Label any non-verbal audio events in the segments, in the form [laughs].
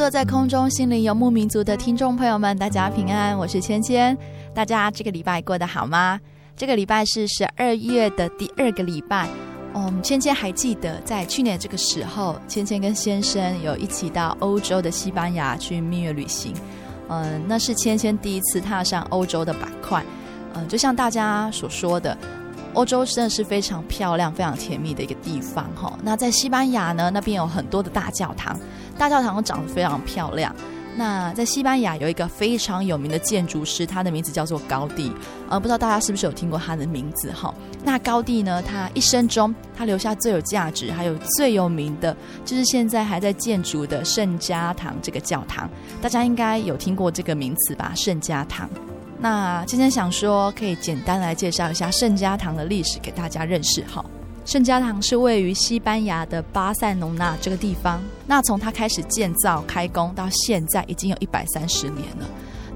坐在空中，心灵游牧民族的听众朋友们，大家平安，我是芊芊。大家这个礼拜过得好吗？这个礼拜是十二月的第二个礼拜。嗯，芊芊还记得在去年这个时候，芊芊跟先生有一起到欧洲的西班牙去蜜月旅行。嗯，那是芊芊第一次踏上欧洲的板块。嗯，就像大家所说的。欧洲真的是非常漂亮、非常甜蜜的一个地方哈。那在西班牙呢，那边有很多的大教堂，大教堂长得非常漂亮。那在西班牙有一个非常有名的建筑师，他的名字叫做高第。呃，不知道大家是不是有听过他的名字哈？那高第呢，他一生中他留下最有价值、还有最有名的，就是现在还在建筑的圣家堂这个教堂。大家应该有听过这个名词吧？圣家堂。那今天想说，可以简单来介绍一下圣家堂的历史给大家认识哈。圣家堂是位于西班牙的巴塞隆纳这个地方。那从它开始建造开工到现在，已经有一百三十年了。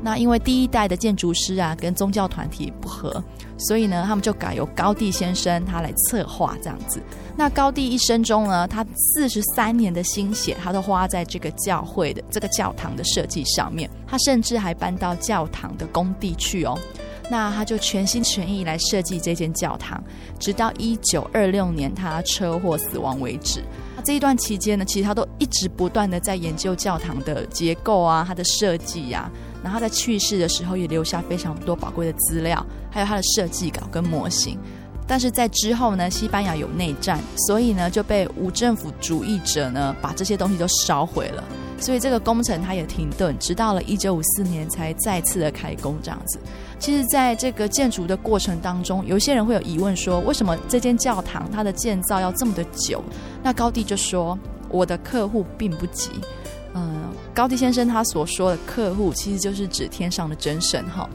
那因为第一代的建筑师啊，跟宗教团体不合，所以呢，他们就改由高第先生他来策划这样子。那高第一生中呢，他四十三年的心血，他都花在这个教会的这个教堂的设计上面。他甚至还搬到教堂的工地去哦。那他就全心全意来设计这间教堂，直到一九二六年他车祸死亡为止。那这一段期间呢，其实他都一直不断的在研究教堂的结构啊，它的设计呀。然后他在去世的时候也留下非常多宝贵的资料，还有他的设计稿跟模型。但是在之后呢，西班牙有内战，所以呢就被无政府主义者呢把这些东西都烧毁了，所以这个工程它也停顿，直到了一九五四年才再次的开工这样子。其实，在这个建筑的过程当中，有些人会有疑问说，为什么这间教堂它的建造要这么的久？那高地就说，我的客户并不急。嗯，高地先生他所说的客户，其实就是指天上的真神哈。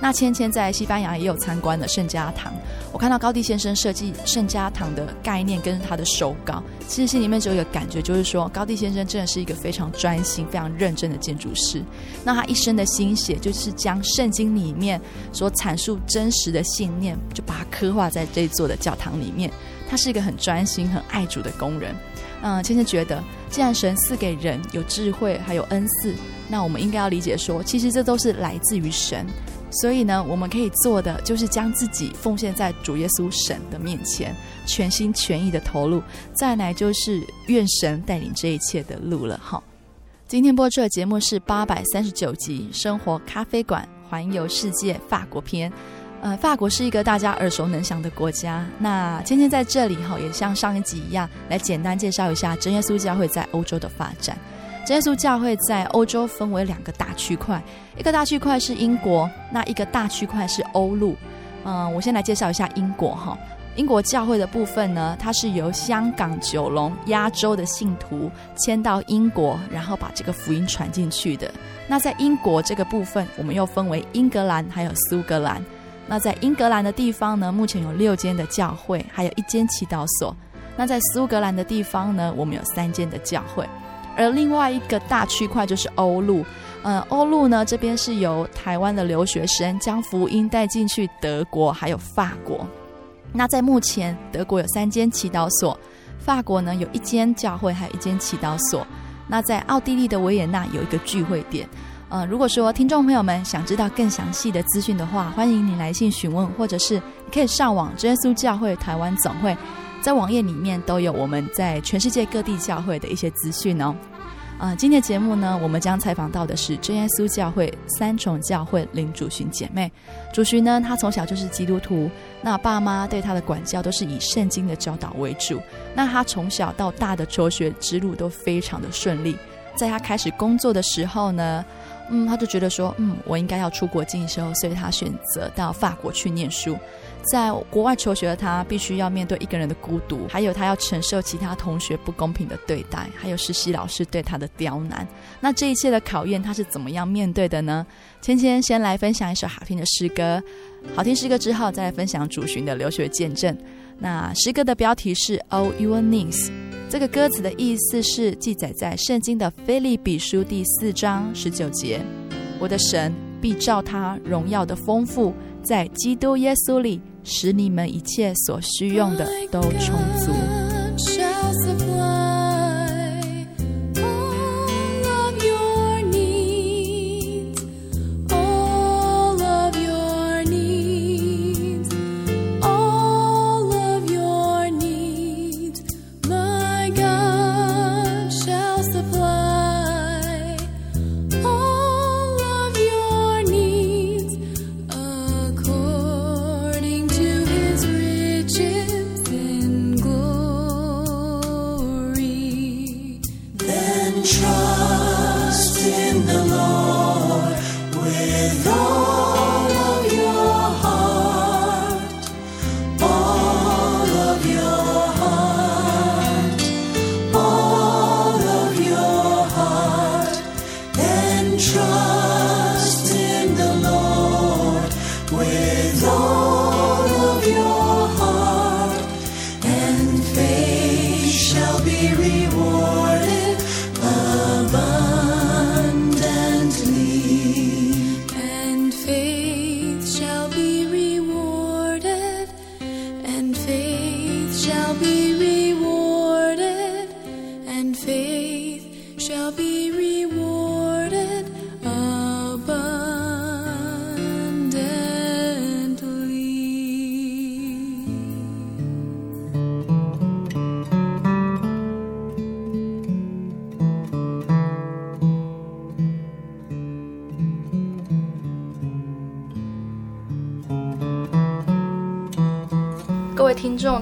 那芊芊在西班牙也有参观了圣家堂，我看到高地先生设计圣家堂的概念跟他的手稿，其实心里面就有一个感觉，就是说高地先生真的是一个非常专心、非常认真的建筑师。那他一生的心血，就是将圣经里面所阐述真实的信念，就把它刻画在这座的教堂里面。他是一个很专心、很爱主的工人。嗯，芊芊觉得，既然神赐给人有智慧，还有恩赐，那我们应该要理解说，其实这都是来自于神。所以呢，我们可以做的就是将自己奉献在主耶稣神的面前，全心全意的投入。再来就是愿神带领这一切的路了。哈，今天播出的节目是八百三十九集《生活咖啡馆环游世界法国篇》。呃，法国是一个大家耳熟能详的国家。那今天在这里哈，也像上一集一样，来简单介绍一下真耶稣教会在欧洲的发展。耶稣教会在欧洲分为两个大区块，一个大区块是英国，那一个大区块是欧陆。嗯、我先来介绍一下英国哈。英国教会的部分呢，它是由香港、九龙、亚洲的信徒迁到英国，然后把这个福音传进去的。那在英国这个部分，我们又分为英格兰还有苏格兰。那在英格兰的地方呢，目前有六间的教会，还有一间祈祷所。那在苏格兰的地方呢，我们有三间的教会。而另外一个大区块就是欧陆。嗯，欧陆呢这边是由台湾的留学生将福音带进去德国，还有法国。那在目前，德国有三间祈祷所，法国呢有一间教会，还有一间祈祷所。那在奥地利的维也纳有一个聚会点。呃，如果说听众朋友们想知道更详细的资讯的话，欢迎你来信询问，或者是你可以上网真耶稣教会台湾总会，在网页里面都有我们在全世界各地教会的一些资讯哦。啊、今天的节目呢，我们将采访到的是真耶稣教会三重教会领主寻姐妹。主寻呢，她从小就是基督徒，那爸妈对她的管教都是以圣经的教导为主。那她从小到大的求学之路都非常的顺利。在她开始工作的时候呢，嗯，他就觉得说，嗯，我应该要出国进修，所以他选择到法国去念书。在国外求学的他，必须要面对一个人的孤独，还有他要承受其他同学不公平的对待，还有实习老师对他的刁难。那这一切的考验，他是怎么样面对的呢？芊芊先来分享一首好听的诗歌，好听诗歌之后，再来分享主寻的留学见证。那诗歌的标题是《All Your Needs》。这个歌词的意思是记载在圣经的腓利比书第四章十九节：“我的神必照他荣耀的丰富，在基督耶稣里，使你们一切所需用的都充足。”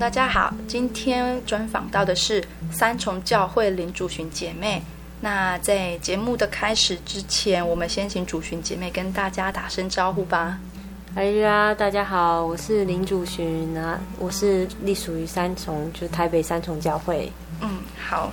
大家好，今天专访到的是三重教会林主巡姐妹。那在节目的开始之前，我们先请主巡姐妹跟大家打声招呼吧。哎呀，大家好，我是林主巡啊，我是隶属于三重，就是台北三重教会。嗯，好，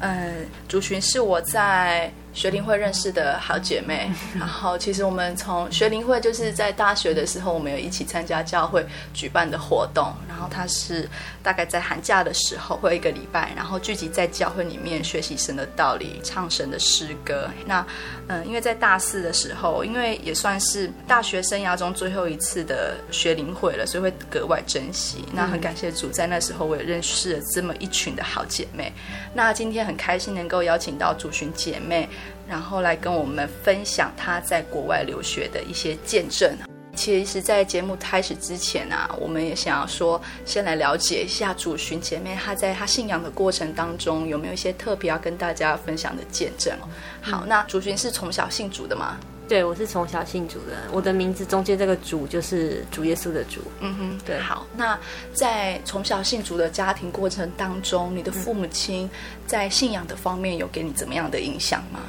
嗯，主巡是我在。学龄会认识的好姐妹，[laughs] 然后其实我们从学龄会就是在大学的时候，我们有一起参加教会举办的活动，然后它是大概在寒假的时候会一个礼拜，然后聚集在教会里面学习神的道理，唱神的诗歌。那嗯，因为在大四的时候，因为也算是大学生涯中最后一次的学龄会了，所以会格外珍惜。那很感谢主，在那时候我也认识了这么一群的好姐妹。那今天很开心能够邀请到主群姐妹。然后来跟我们分享他在国外留学的一些见证。其实，在节目开始之前啊，我们也想要说，先来了解一下主寻姐妹她在她信仰的过程当中有没有一些特别要跟大家分享的见证。好，那主寻是从小信主的吗？对，我是从小信主的。我的名字中间这个主就是主耶稣的主。嗯哼，对。好，那在从小信主的家庭过程当中，你的父母亲在信仰的方面有给你怎么样的影响吗？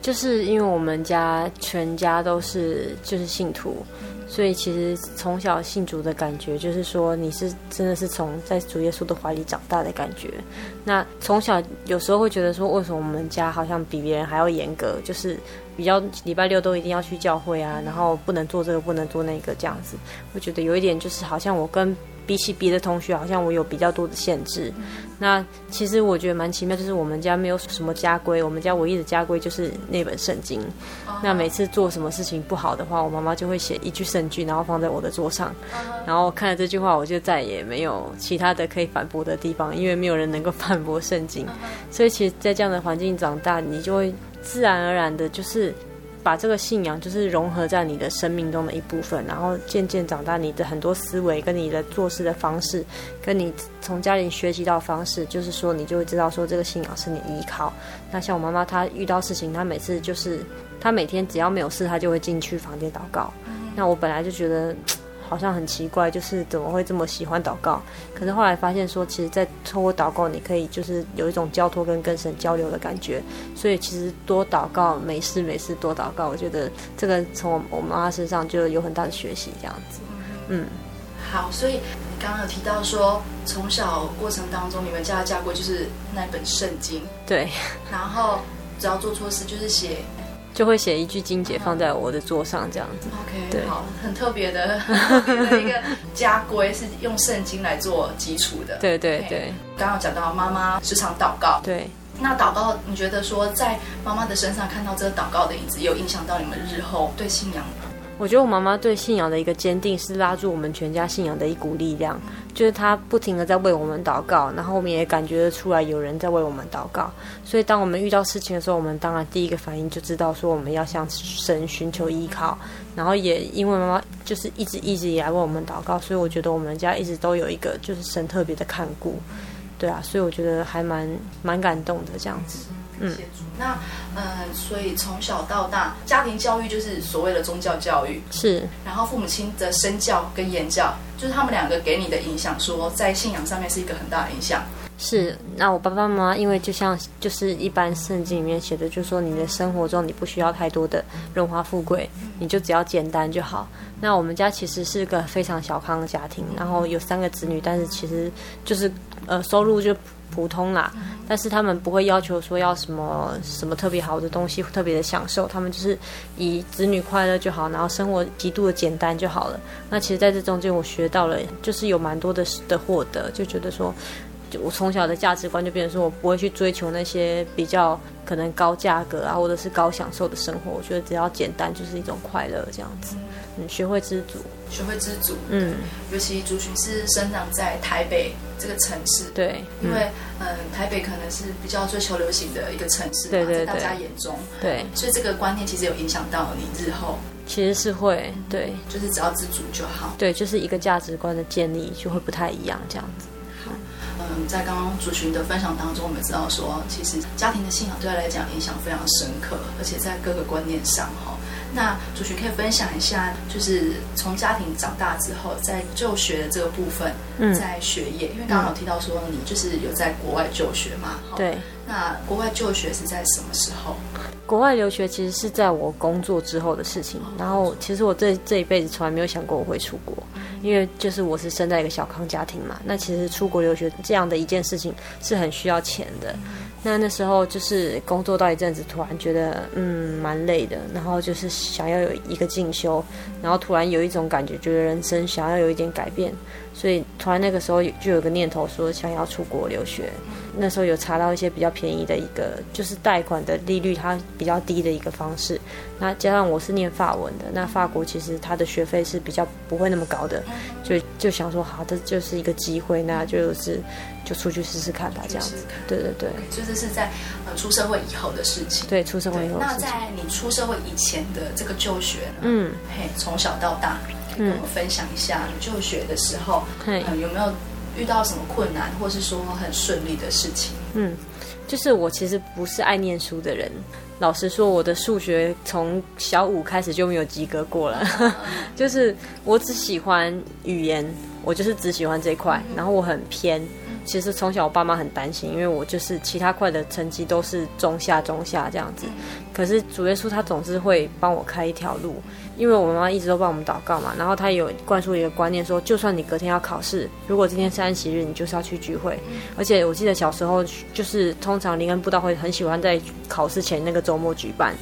就是因为我们家全家都是就是信徒，所以其实从小信主的感觉就是说你是真的是从在主耶稣的怀里长大的感觉。那从小有时候会觉得说，为什么我们家好像比别人还要严格，就是比较礼拜六都一定要去教会啊，然后不能做这个不能做那个这样子，我觉得有一点就是好像我跟比起别的同学，好像我有比较多的限制。那其实我觉得蛮奇妙，就是我们家没有什么家规，我们家唯一的家规就是那本圣经。那每次做什么事情不好的话，我妈妈就会写一句圣句，然后放在我的桌上。然后看了这句话，我就再也没有其他的可以反驳的地方，因为没有人能够反驳圣经。所以其实，在这样的环境长大，你就会自然而然的，就是。把这个信仰就是融合在你的生命中的一部分，然后渐渐长大，你的很多思维跟你的做事的方式，跟你从家里学习到的方式，就是说你就会知道说这个信仰是你依靠。那像我妈妈，她遇到事情，她每次就是她每天只要没有事，她就会进去房间祷告。那我本来就觉得。好像很奇怪，就是怎么会这么喜欢祷告？可是后来发现说，其实，在透过祷告，你可以就是有一种交托跟跟神交流的感觉。所以其实多祷告，没事没事多祷告，我觉得这个从我妈妈身上就有很大的学习，这样子。嗯，好，所以你刚刚有提到说，从小过程当中，你们家的家规就是那本圣经，对，然后只要做错事就是写。就会写一句经节放在我的桌上，这样子。OK，对，好，很特别的，很 [laughs] 特别的一个家规是用圣经来做基础的。对对对。刚刚讲到妈妈时常祷告，对。那祷告，你觉得说在妈妈的身上看到这个祷告的影子，有影响到你们日后对信仰？我觉得我妈妈对信仰的一个坚定，是拉住我们全家信仰的一股力量。就是她不停地在为我们祷告，然后我们也感觉得出来有人在为我们祷告。所以当我们遇到事情的时候，我们当然第一个反应就知道说我们要向神寻求依靠。然后也因为妈妈就是一直一直以来为我们祷告，所以我觉得我们家一直都有一个就是神特别的看顾。对啊，所以我觉得还蛮蛮感动的这样子。嗯，那嗯，所以从小到大，家庭教育就是所谓的宗教教育，是。然后父母亲的身教跟言教，就是他们两个给你的影响，说在信仰上面是一个很大的影响。是。那我爸爸妈妈，因为就像就是一般圣经里面写的，就是说你的生活中你不需要太多的荣华富贵，你就只要简单就好。那我们家其实是个非常小康的家庭，然后有三个子女，但是其实就是呃收入就。普通啦，但是他们不会要求说要什么什么特别好的东西，特别的享受，他们就是以子女快乐就好，然后生活极度的简单就好了。那其实在这中间，我学到了，就是有蛮多的的获得，就觉得说，我从小的价值观就变成说我不会去追求那些比较可能高价格啊，或者是高享受的生活。我觉得只要简单就是一种快乐，这样子。嗯，学会知足，学会知足。嗯，尤其族群是生长在台北这个城市，对，因为嗯，台北可能是比较追求流行的一个城市，对对对，在大家眼中，对，所以这个观念其实有影响到你日后，其实是会，对，就是只要知足就好，对，就是一个价值观的建立就会不太一样，这样子。在刚刚主群的分享当中，我们知道说，其实家庭的信仰对他来讲影响非常深刻，而且在各个观念上，哈。那主群可以分享一下，就是从家庭长大之后，在就学的这个部分，嗯，在学业，因为刚刚有提到说你就是有在国外就学嘛，对。那国外就学是在什么时候？国外留学其实是在我工作之后的事情。然后，其实我这这一辈子从来没有想过我会出国，因为就是我是生在一个小康家庭嘛。那其实出国留学这样的一件事情是很需要钱的。那那时候就是工作到一阵子，突然觉得嗯蛮累的，然后就是想要有一个进修，然后突然有一种感觉，觉得人生想要有一点改变，所以突然那个时候就有个念头说想要出国留学。那时候有查到一些比较便宜的一个，就是贷款的利率它比较低的一个方式。那加上我是念法文的，那法国其实它的学费是比较不会那么高的，就就想说好，这就是一个机会，那就是就出去试试看吧，这样子。对对对，就是是在呃出社会以后的事情。对，出社会以后。那在你出社会以前的这个就学呢？嗯，嘿，从小到大，跟我分享一下你就学的时候，嗯，有没有？遇到什么困难，或是说很顺利的事情？嗯，就是我其实不是爱念书的人。老实说，我的数学从小五开始就没有及格过了。[laughs] 就是我只喜欢语言，我就是只喜欢这一块。然后我很偏，其实从小我爸妈很担心，因为我就是其他块的成绩都是中下中下这样子。可是主耶稣他总是会帮我开一条路，因为我妈妈一直都帮我们祷告嘛。然后他有灌输一个观念说，就算你隔天要考试，如果今天是安息日，你就是要去聚会。而且我记得小时候就是通常灵恩布道会很喜欢在考试前那个周末举办。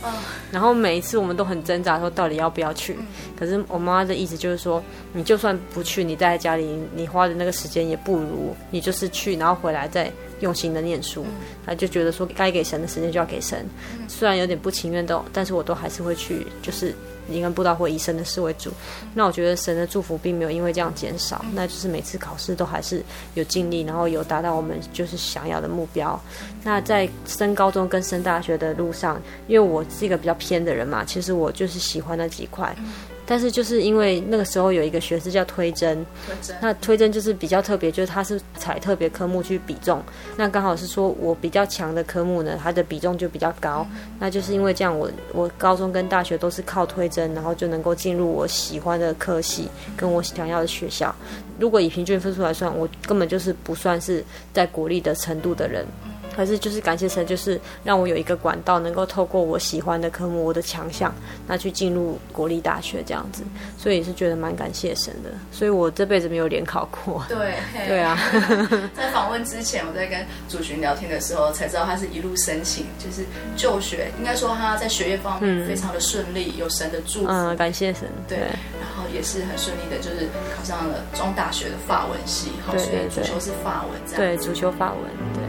然后每一次我们都很挣扎说到底要不要去。可是我妈妈的意思就是说，你就算不去，你待在家里，你花的那个时间也不如你就是去，然后回来再用心的念书。他就觉得说，该给神的时间就要给神，虽然有点不情愿的，但是我都还是会去，就是。灵恩布道会以神的事为主，那我觉得神的祝福并没有因为这样减少，那就是每次考试都还是有尽力，然后有达到我们就是想要的目标。那在升高中跟升大学的路上，因为我是一个比较偏的人嘛，其实我就是喜欢那几块。但是就是因为那个时候有一个学士叫推甄，那推甄就是比较特别，就是他是采特别科目去比重，那刚好是说我比较强的科目呢，它的比重就比较高，那就是因为这样我，我我高中跟大学都是靠推甄，然后就能够进入我喜欢的科系跟我想要的学校。如果以平均分数来算，我根本就是不算是在国立的程度的人。可是就是感谢神，就是让我有一个管道，能够透过我喜欢的科目，我的强项，那去进入国立大学这样子，所以也是觉得蛮感谢神的。所以我这辈子没有联考过。[laughs] 对，[laughs] 对啊。[laughs] 在访问之前，我在跟主巡聊天的时候，才知道他是一路申请，就是就学，应该说他在学业方面非常的顺利，嗯、有神的祝福。嗯，感谢神。对，对然后也是很顺利的，就是考上了中大学的法文系，对对对，所以主修是法文这样。对，主修法文，对。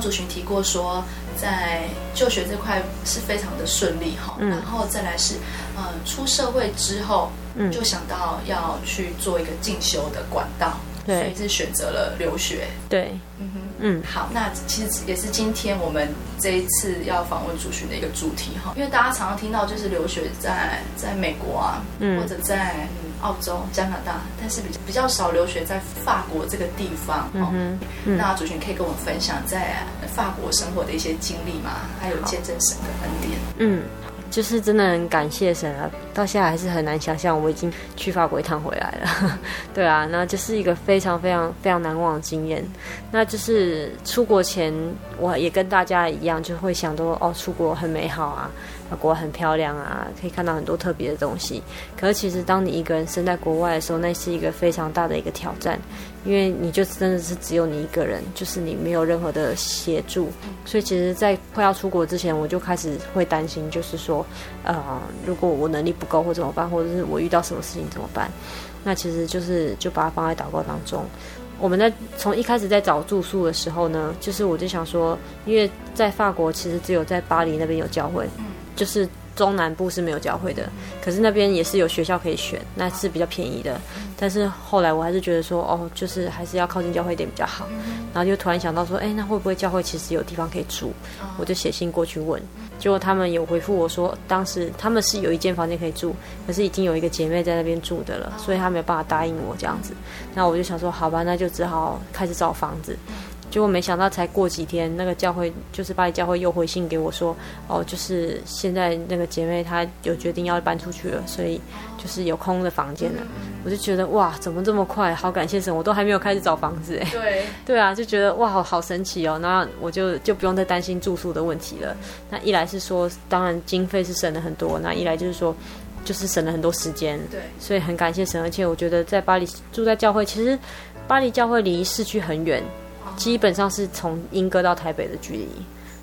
主寻提过说，在就学这块是非常的顺利哈，嗯、然后再来是，呃，出社会之后，嗯，就想到要去做一个进修的管道，对，所以是选择了留学，对，嗯哼，嗯，好，那其实也是今天我们这一次要访问主寻的一个主题哈，因为大家常常听到就是留学在在美国啊，嗯，或者在。澳洲、加拿大，但是比较比较少留学在法国这个地方。嗯哼，嗯，那主群可以跟我们分享在法国生活的一些经历吗？还有见证神的恩典。嗯，就是真的很感谢神啊！到现在还是很难想象我已经去法国一趟回来了。[laughs] 对啊，那就是一个非常非常非常难忘的经验。那就是出国前，我也跟大家一样，就会想到哦，出国很美好啊。国很漂亮啊，可以看到很多特别的东西。可是其实当你一个人身在国外的时候，那是一个非常大的一个挑战，因为你就真的是只有你一个人，就是你没有任何的协助。所以其实，在快要出国之前，我就开始会担心，就是说，呃，如果我能力不够或怎么办，或者是我遇到什么事情怎么办？那其实就是就把它放在祷告当中。我们在从一开始在找住宿的时候呢，就是我就想说，因为在法国其实只有在巴黎那边有教会。就是中南部是没有教会的，可是那边也是有学校可以选，那是比较便宜的。但是后来我还是觉得说，哦，就是还是要靠近教会一点比较好。然后就突然想到说，哎，那会不会教会其实有地方可以住？我就写信过去问，结果他们有回复我说，当时他们是有一间房间可以住，可是已经有一个姐妹在那边住的了，所以他没有办法答应我这样子。那我就想说，好吧，那就只好开始找房子。结果没想到，才过几天，那个教会就是巴黎教会又回信给我说，哦，就是现在那个姐妹她有决定要搬出去了，所以就是有空的房间了。我就觉得哇，怎么这么快？好感谢神，我都还没有开始找房子哎。对 [laughs] 对啊，就觉得哇，好神奇哦。那我就就不用再担心住宿的问题了。那一来是说，当然经费是省了很多；那一来就是说，就是省了很多时间。对，所以很感谢神。而且我觉得在巴黎住在教会，其实巴黎教会离市区很远。基本上是从英歌到台北的距离，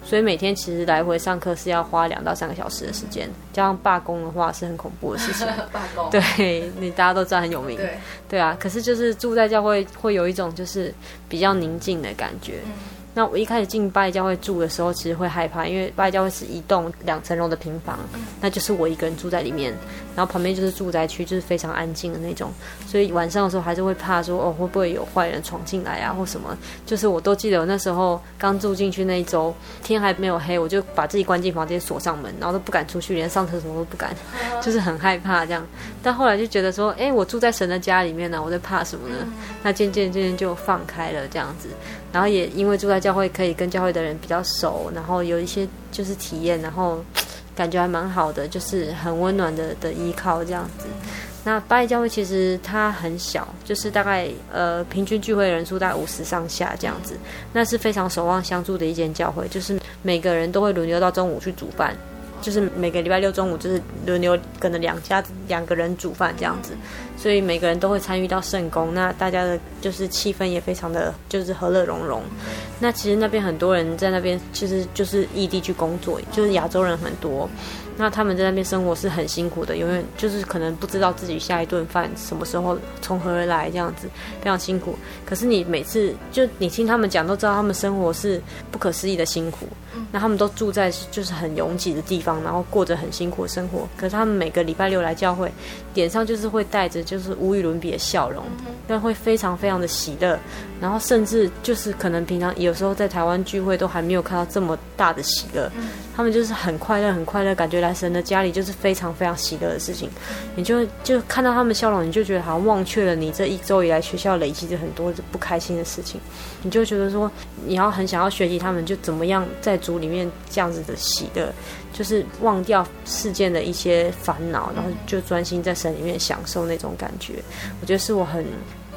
所以每天其实来回上课是要花两到三个小时的时间。加上罢工的话是很恐怖的事情。[laughs] 罢工，对，[laughs] 你大家都知道很有名。对，对啊。可是就是住在教会会有一种就是比较宁静的感觉。嗯那我一开始进巴黎教会住的时候，其实会害怕，因为巴黎教会是一栋两层楼的平房，那就是我一个人住在里面，然后旁边就是住宅区，就是非常安静的那种，所以晚上的时候还是会怕说，哦，会不会有坏人闯进来啊，或什么？就是我都记得我那时候刚住进去那一周，天还没有黑，我就把自己关进房间锁上门，然后都不敢出去，连上厕所都不敢，就是很害怕这样。但后来就觉得说，哎，我住在神的家里面呢，我在怕什么呢？那渐渐渐渐就放开了这样子。然后也因为住在教会，可以跟教会的人比较熟，然后有一些就是体验，然后感觉还蛮好的，就是很温暖的的依靠这样子。那巴黎教会其实它很小，就是大概呃平均聚会人数大概五十上下这样子，那是非常守望相助的一间教会，就是每个人都会轮流到中午去煮饭。就是每个礼拜六中午，就是轮流可能两家两个人煮饭这样子，所以每个人都会参与到圣宫。那大家的就是气氛也非常的就是和乐融融。那其实那边很多人在那边，其实就是异地去工作，就是亚洲人很多。那他们在那边生活是很辛苦的，永远就是可能不知道自己下一顿饭什么时候从何而来，这样子非常辛苦。可是你每次就你听他们讲，都知道他们生活是不可思议的辛苦。那他们都住在就是很拥挤的地方，然后过着很辛苦的生活。可是他们每个礼拜六来教会，脸上就是会带着就是无与伦比的笑容，但会非常非常的喜乐。然后甚至就是可能平常有时候在台湾聚会都还没有看到这么大的喜乐，他们就是很快乐很快乐，感觉来神的家里就是非常非常喜乐的事情。你就就看到他们笑容，你就觉得好像忘却了你这一周以来学校累积的很多不开心的事情，你就觉得说你要很想要学习他们就怎么样在主里面这样子的喜乐，就是忘掉世间的一些烦恼，然后就专心在神里面享受那种感觉。我觉得是我很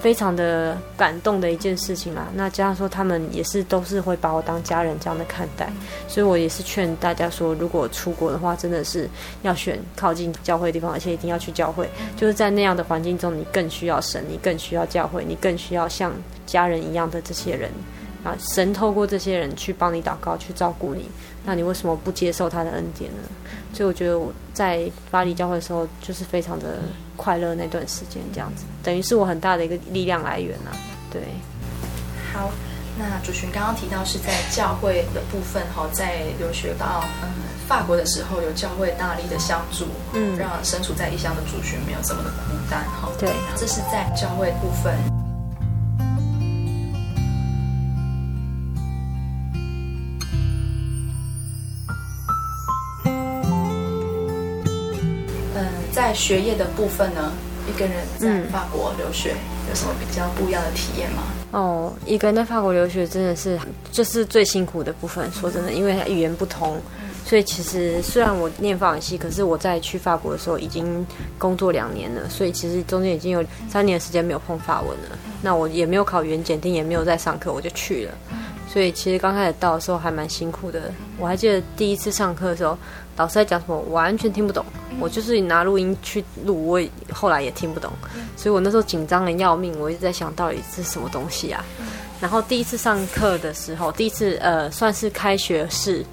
非常的感动的一件事情啦。那加上说他们也是都是会把我当家人这样的看待，所以我也是劝大家说，如果出国的话，真的是要选靠近教会的地方，而且一定要去教会。就是在那样的环境中，你更需要神，你更需要教会，你更需要像家人一样的这些人。啊，神透过这些人去帮你祷告，去照顾你，那你为什么不接受他的恩典呢？所以我觉得我在巴黎教会的时候，就是非常的快乐那段时间，这样子等于是我很大的一个力量来源啊。对，好，那主群刚刚提到是在教会的部分哈，在留学到嗯法国的时候，有教会大力的相助，嗯，让身处在异乡的主群没有这么的孤单哈。对，这是在教会部分。学业的部分呢，一个人在法国留学、嗯、有什么比较不一样的体验吗？哦，一个人在法国留学真的是就是最辛苦的部分。说真的，因为语言不通，所以其实虽然我念法文系，可是我在去法国的时候已经工作两年了，所以其实中间已经有三年的时间没有碰法文了。那我也没有考语言检定，也没有在上课，我就去了。所以其实刚开始到的时候还蛮辛苦的。我还记得第一次上课的时候，老师在讲什么，我完全听不懂。我就是拿录音去录，我也后来也听不懂。所以我那时候紧张的要命，我一直在想到底是什么东西啊。然后第一次上课的时候，第一次呃算是开学式。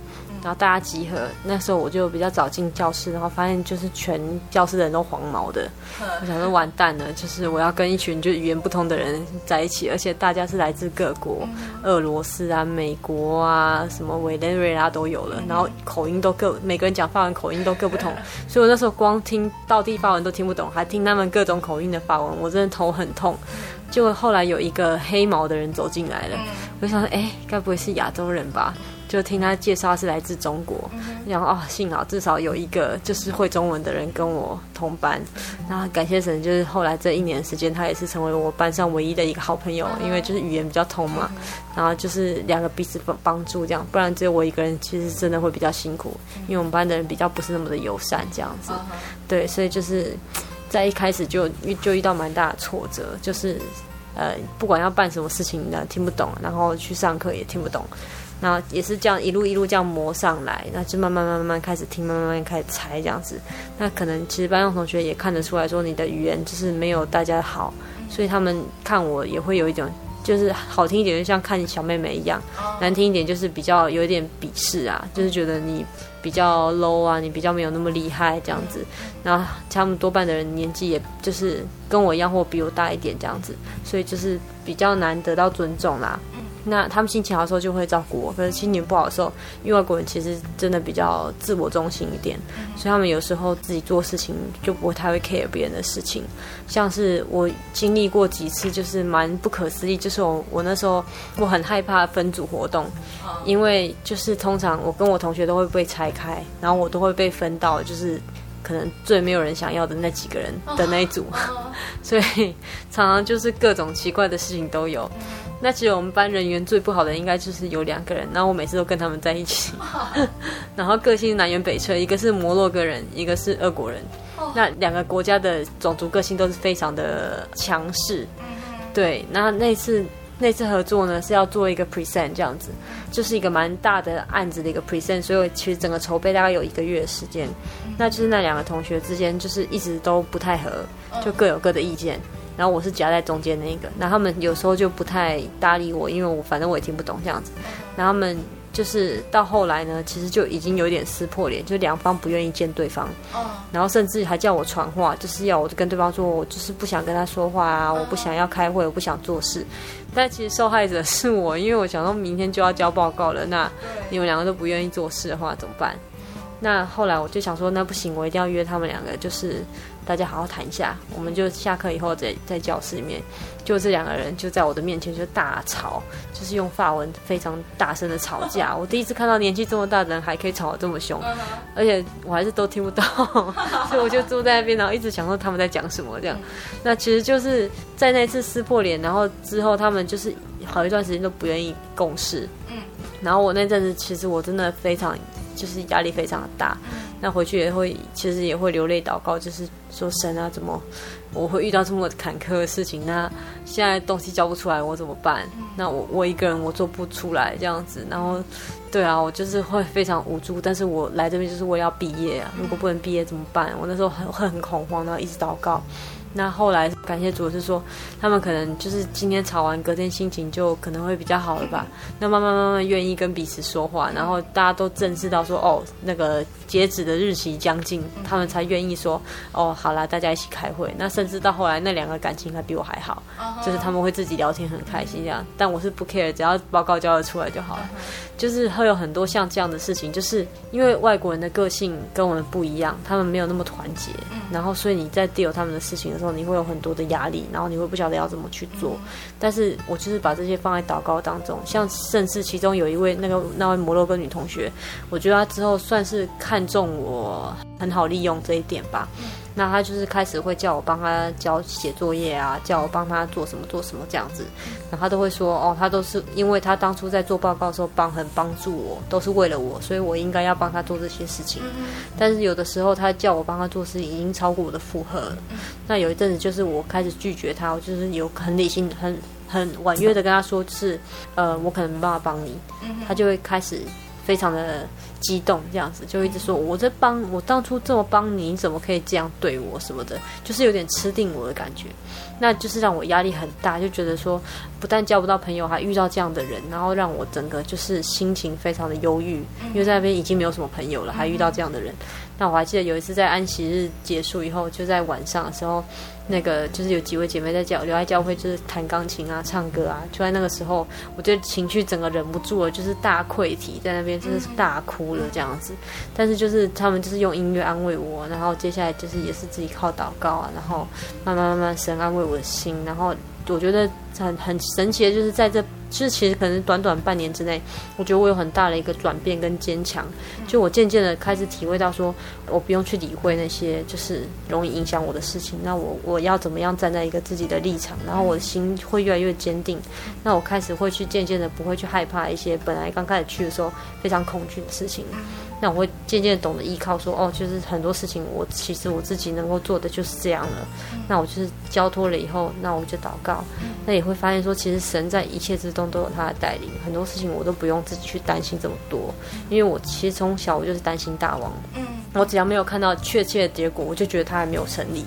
然后大家集合，那时候我就比较早进教室，然后发现就是全教室的人都黄毛的，[laughs] 我想说完蛋了，就是我要跟一群就语言不通的人在一起，而且大家是来自各国，俄罗斯啊、美国啊、什么委内瑞拉都有了，然后口音都各，每个人讲法文口音都各不同，[laughs] 所以我那时候光听到地法文都听不懂，还听他们各种口音的法文，我真的头很痛。就后来有一个黑毛的人走进来了，我就想说，哎，该不会是亚洲人吧？就听他介绍是来自中国，然后哦，幸好至少有一个就是会中文的人跟我同班，然后感谢神，就是后来这一年时间，他也是成为我班上唯一的一个好朋友，因为就是语言比较通嘛，然后就是两个彼此帮帮助这样，不然只有我一个人，其实真的会比较辛苦，因为我们班的人比较不是那么的友善这样子，对，所以就是在一开始就遇就遇到蛮大的挫折，就是呃，不管要办什么事情呢，听不懂，然后去上课也听不懂。那也是这样一路一路这样磨上来，那就慢慢慢慢开始听，慢慢慢慢开始猜这样子。那可能其实班上同学也看得出来说你的语言就是没有大家好，所以他们看我也会有一种，就是好听一点就像看小妹妹一样，难听一点就是比较有一点鄙视啊，就是觉得你比较 low 啊，你比较没有那么厉害这样子。然后他们多半的人年纪也就是跟我一样或比我大一点这样子，所以就是比较难得到尊重啦。那他们心情好的时候就会照顾我，可是心情不好的时候，因为外国人其实真的比较自我中心一点，所以他们有时候自己做事情就不会太会 care 别人的事情。像是我经历过几次，就是蛮不可思议，就是我我那时候我很害怕分组活动，因为就是通常我跟我同学都会被拆开，然后我都会被分到就是可能最没有人想要的那几个人的那一组，[laughs] 所以常常就是各种奇怪的事情都有。那其实我们班人缘最不好的应该就是有两个人，然后我每次都跟他们在一起，[laughs] 然后个性南辕北辙，一个是摩洛哥人，一个是俄国人，那两个国家的种族个性都是非常的强势。对，那那次那次合作呢是要做一个 present 这样子，就是一个蛮大的案子的一个 present，所以其实整个筹备大概有一个月的时间。那就是那两个同学之间就是一直都不太合，就各有各的意见。然后我是夹在中间那一个，那他们有时候就不太搭理我，因为我反正我也听不懂这样子。然后他们就是到后来呢，其实就已经有点撕破脸，就两方不愿意见对方。然后甚至还叫我传话，就是要我跟对方说，我就是不想跟他说话啊，我不想要开会，我不想做事。但其实受害者是我，因为我想说明天就要交报告了，那你们两个都不愿意做事的话怎么办？那后来我就想说，那不行，我一定要约他们两个，就是。大家好好谈一下，我们就下课以后在在教室里面，就这两个人就在我的面前就大吵，就是用法文非常大声的吵架。[laughs] 我第一次看到年纪这么大的人还可以吵得这么凶，而且我还是都听不到，所以我就坐在那边，然后一直想说他们在讲什么这样。那其实就是在那次撕破脸，然后之后他们就是好一段时间都不愿意共事。嗯，然后我那阵子其实我真的非常就是压力非常的大。那回去也会，其实也会流泪祷告，就是说神啊，怎么我会遇到这么坎坷的事情？那现在东西交不出来，我怎么办？那我我一个人我做不出来这样子，然后对啊，我就是会非常无助。但是我来这边就是为了要毕业啊，如果不能毕业怎么办？我那时候很会很恐慌，然后一直祷告。那后来感谢主是说，他们可能就是今天吵完，隔天心情就可能会比较好了吧。那慢慢慢慢愿意跟彼此说话，然后大家都正视到说，哦，那个截止的日期将近，他们才愿意说，哦，好啦，大家一起开会。那甚至到后来，那两个感情还比我还好，就是他们会自己聊天很开心这样。但我是不 care，只要报告交得出来就好了。就是会有很多像这样的事情，就是因为外国人的个性跟我们不一样，他们没有那么团结，然后所以你在 deal 他们的事情的时候，你会有很多的压力，然后你会不晓得要怎么去做。但是我就是把这些放在祷告当中，像甚至其中有一位那个那位摩洛哥女同学，我觉得她之后算是看中我，很好利用这一点吧。那他就是开始会叫我帮他教写作业啊，叫我帮他做什么做什么这样子，然后他都会说哦，他都是因为他当初在做报告的时候帮很帮助我，都是为了我，所以我应该要帮他做这些事情。但是有的时候他叫我帮他做事已经超过我的负荷了。那有一阵子就是我开始拒绝他，我就是有很理性、很很婉约的跟他说，就是呃，我可能没办法帮你。他就会开始非常的。激动这样子，就一直说我在帮我当初这么帮你，你怎么可以这样对我什么的，就是有点吃定我的感觉，那就是让我压力很大，就觉得说不但交不到朋友，还遇到这样的人，然后让我整个就是心情非常的忧郁，因为在那边已经没有什么朋友了，还遇到这样的人。那我还记得有一次在安息日结束以后，就在晚上的时候。那个就是有几位姐妹在教留在教会，就是弹钢琴啊、唱歌啊。就在那个时候，我觉得情绪整个忍不住了，就是大溃体在那边，真的是大哭了这样子。但是就是他们就是用音乐安慰我，然后接下来就是也是自己靠祷告啊，然后慢慢慢慢神安慰我的心，然后我觉得很很神奇的就是在这。就是其实可能短短半年之内，我觉得我有很大的一个转变跟坚强。就我渐渐的开始体会到说，我不用去理会那些就是容易影响我的事情。那我我要怎么样站在一个自己的立场，然后我的心会越来越坚定。那我开始会去渐渐的不会去害怕一些本来刚开始去的时候非常恐惧的事情。那我会渐渐懂得依靠说，哦，就是很多事情我其实我自己能够做的就是这样了。那我就是交托了以后，那我就祷告。那也会发现说，其实神在一切之中。都有他的带领，很多事情我都不用自己去担心这么多，因为我其实从小我就是担心大王，嗯，我只要没有看到确切的结果，我就觉得他还没有成立，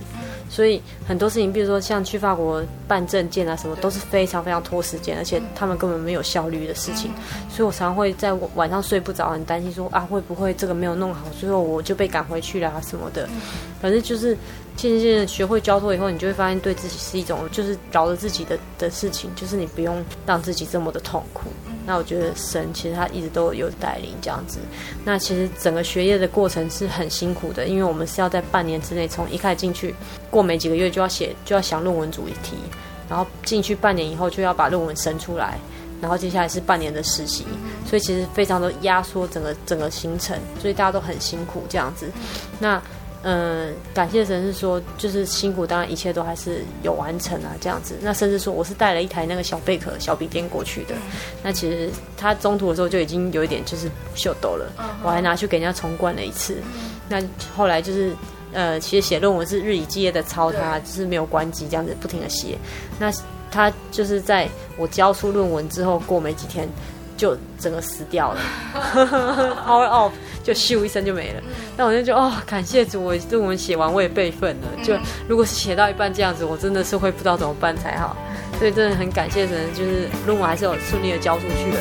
所以很多事情，比如说像去法国办证件啊什么，都是非常非常拖时间，而且他们根本没有效率的事情，所以我常常会在晚上睡不着，很担心说啊会不会这个没有弄好，最后我就被赶回去了啊什么的，反正就是。渐渐渐的学会交托以后，你就会发现对自己是一种就是饶了自己的的事情，就是你不用让自己这么的痛苦。那我觉得神其实他一直都有带领这样子。那其实整个学业的过程是很辛苦的，因为我们是要在半年之内，从一开始进去过没几个月就要写就要想论文主题，然后进去半年以后就要把论文生出来，然后接下来是半年的实习，所以其实非常的压缩整个整个行程，所以大家都很辛苦这样子。那。嗯，感谢神是说，就是辛苦，当然一切都还是有完成啊，这样子。那甚至说，我是带了一台那个小贝壳小笔电过去的。那其实他中途的时候就已经有一点就是秀逗了，我还拿去给人家重灌了一次。那后来就是呃，其实写论文是日以继夜的抄它，就是没有关机，这样子不停的写。那他就是在我交出论文之后，过没几天就整个死掉了，[laughs] power off。就咻一声就没了，那我就觉得哦，感谢主，我论文写完我也备份了。就如果是写到一半这样子，我真的是会不知道怎么办才好。所以真的很感谢神，就是论文还是有顺利的交出去的。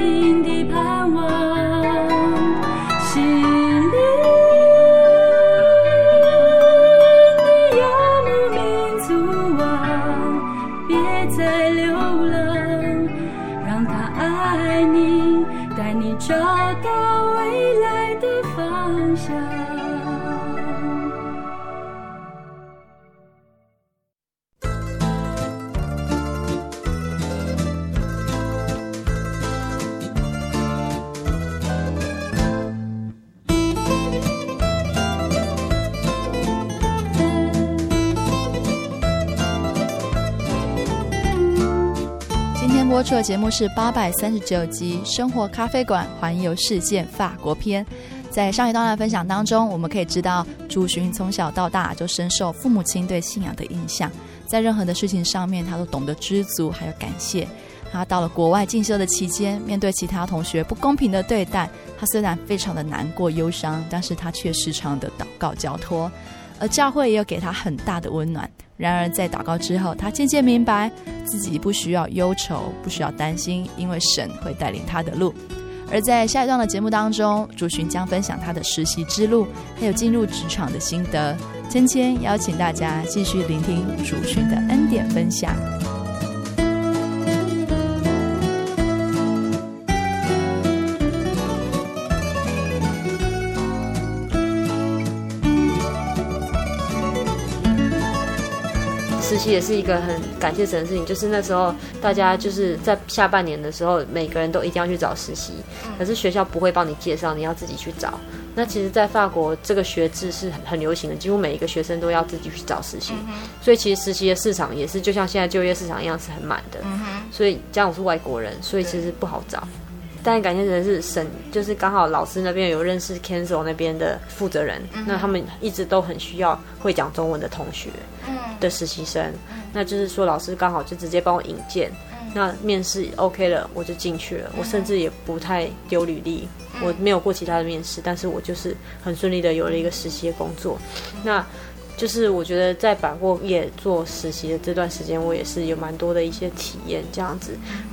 播出的节目是八百三十九集《生活咖啡馆环游世界法国篇》。在上一段的分享当中，我们可以知道，朱寻从小到大就深受父母亲对信仰的影响，在任何的事情上面，他都懂得知足，还有感谢。他到了国外进修的期间，面对其他同学不公平的对待，他虽然非常的难过忧伤，但是他却时常的祷告交托。而教会也有给他很大的温暖。然而，在祷告之后，他渐渐明白自己不需要忧愁，不需要担心，因为神会带领他的路。而在下一段的节目当中，主寻将分享他的实习之路，还有进入职场的心得。芊芊邀请大家继续聆听主寻的恩典分享。实也是一个很感谢神的事情，就是那时候大家就是在下半年的时候，每个人都一定要去找实习，可是学校不会帮你介绍，你要自己去找。那其实，在法国这个学制是很很流行的，几乎每一个学生都要自己去找实习，所以其实实习的市场也是就像现在就业市场一样是很满的。所以加上我是外国人，所以其实不好找。但感谢神是神，就是刚好老师那边有认识 Cancel 那边的负责人，那他们一直都很需要会讲中文的同学。的实习生，那就是说老师刚好就直接帮我引荐，那面试 OK 了，我就进去了。我甚至也不太丢履历，我没有过其他的面试，但是我就是很顺利的有了一个实习的工作。那就是我觉得在百货业做实习的这段时间，我也是有蛮多的一些体验，这样子。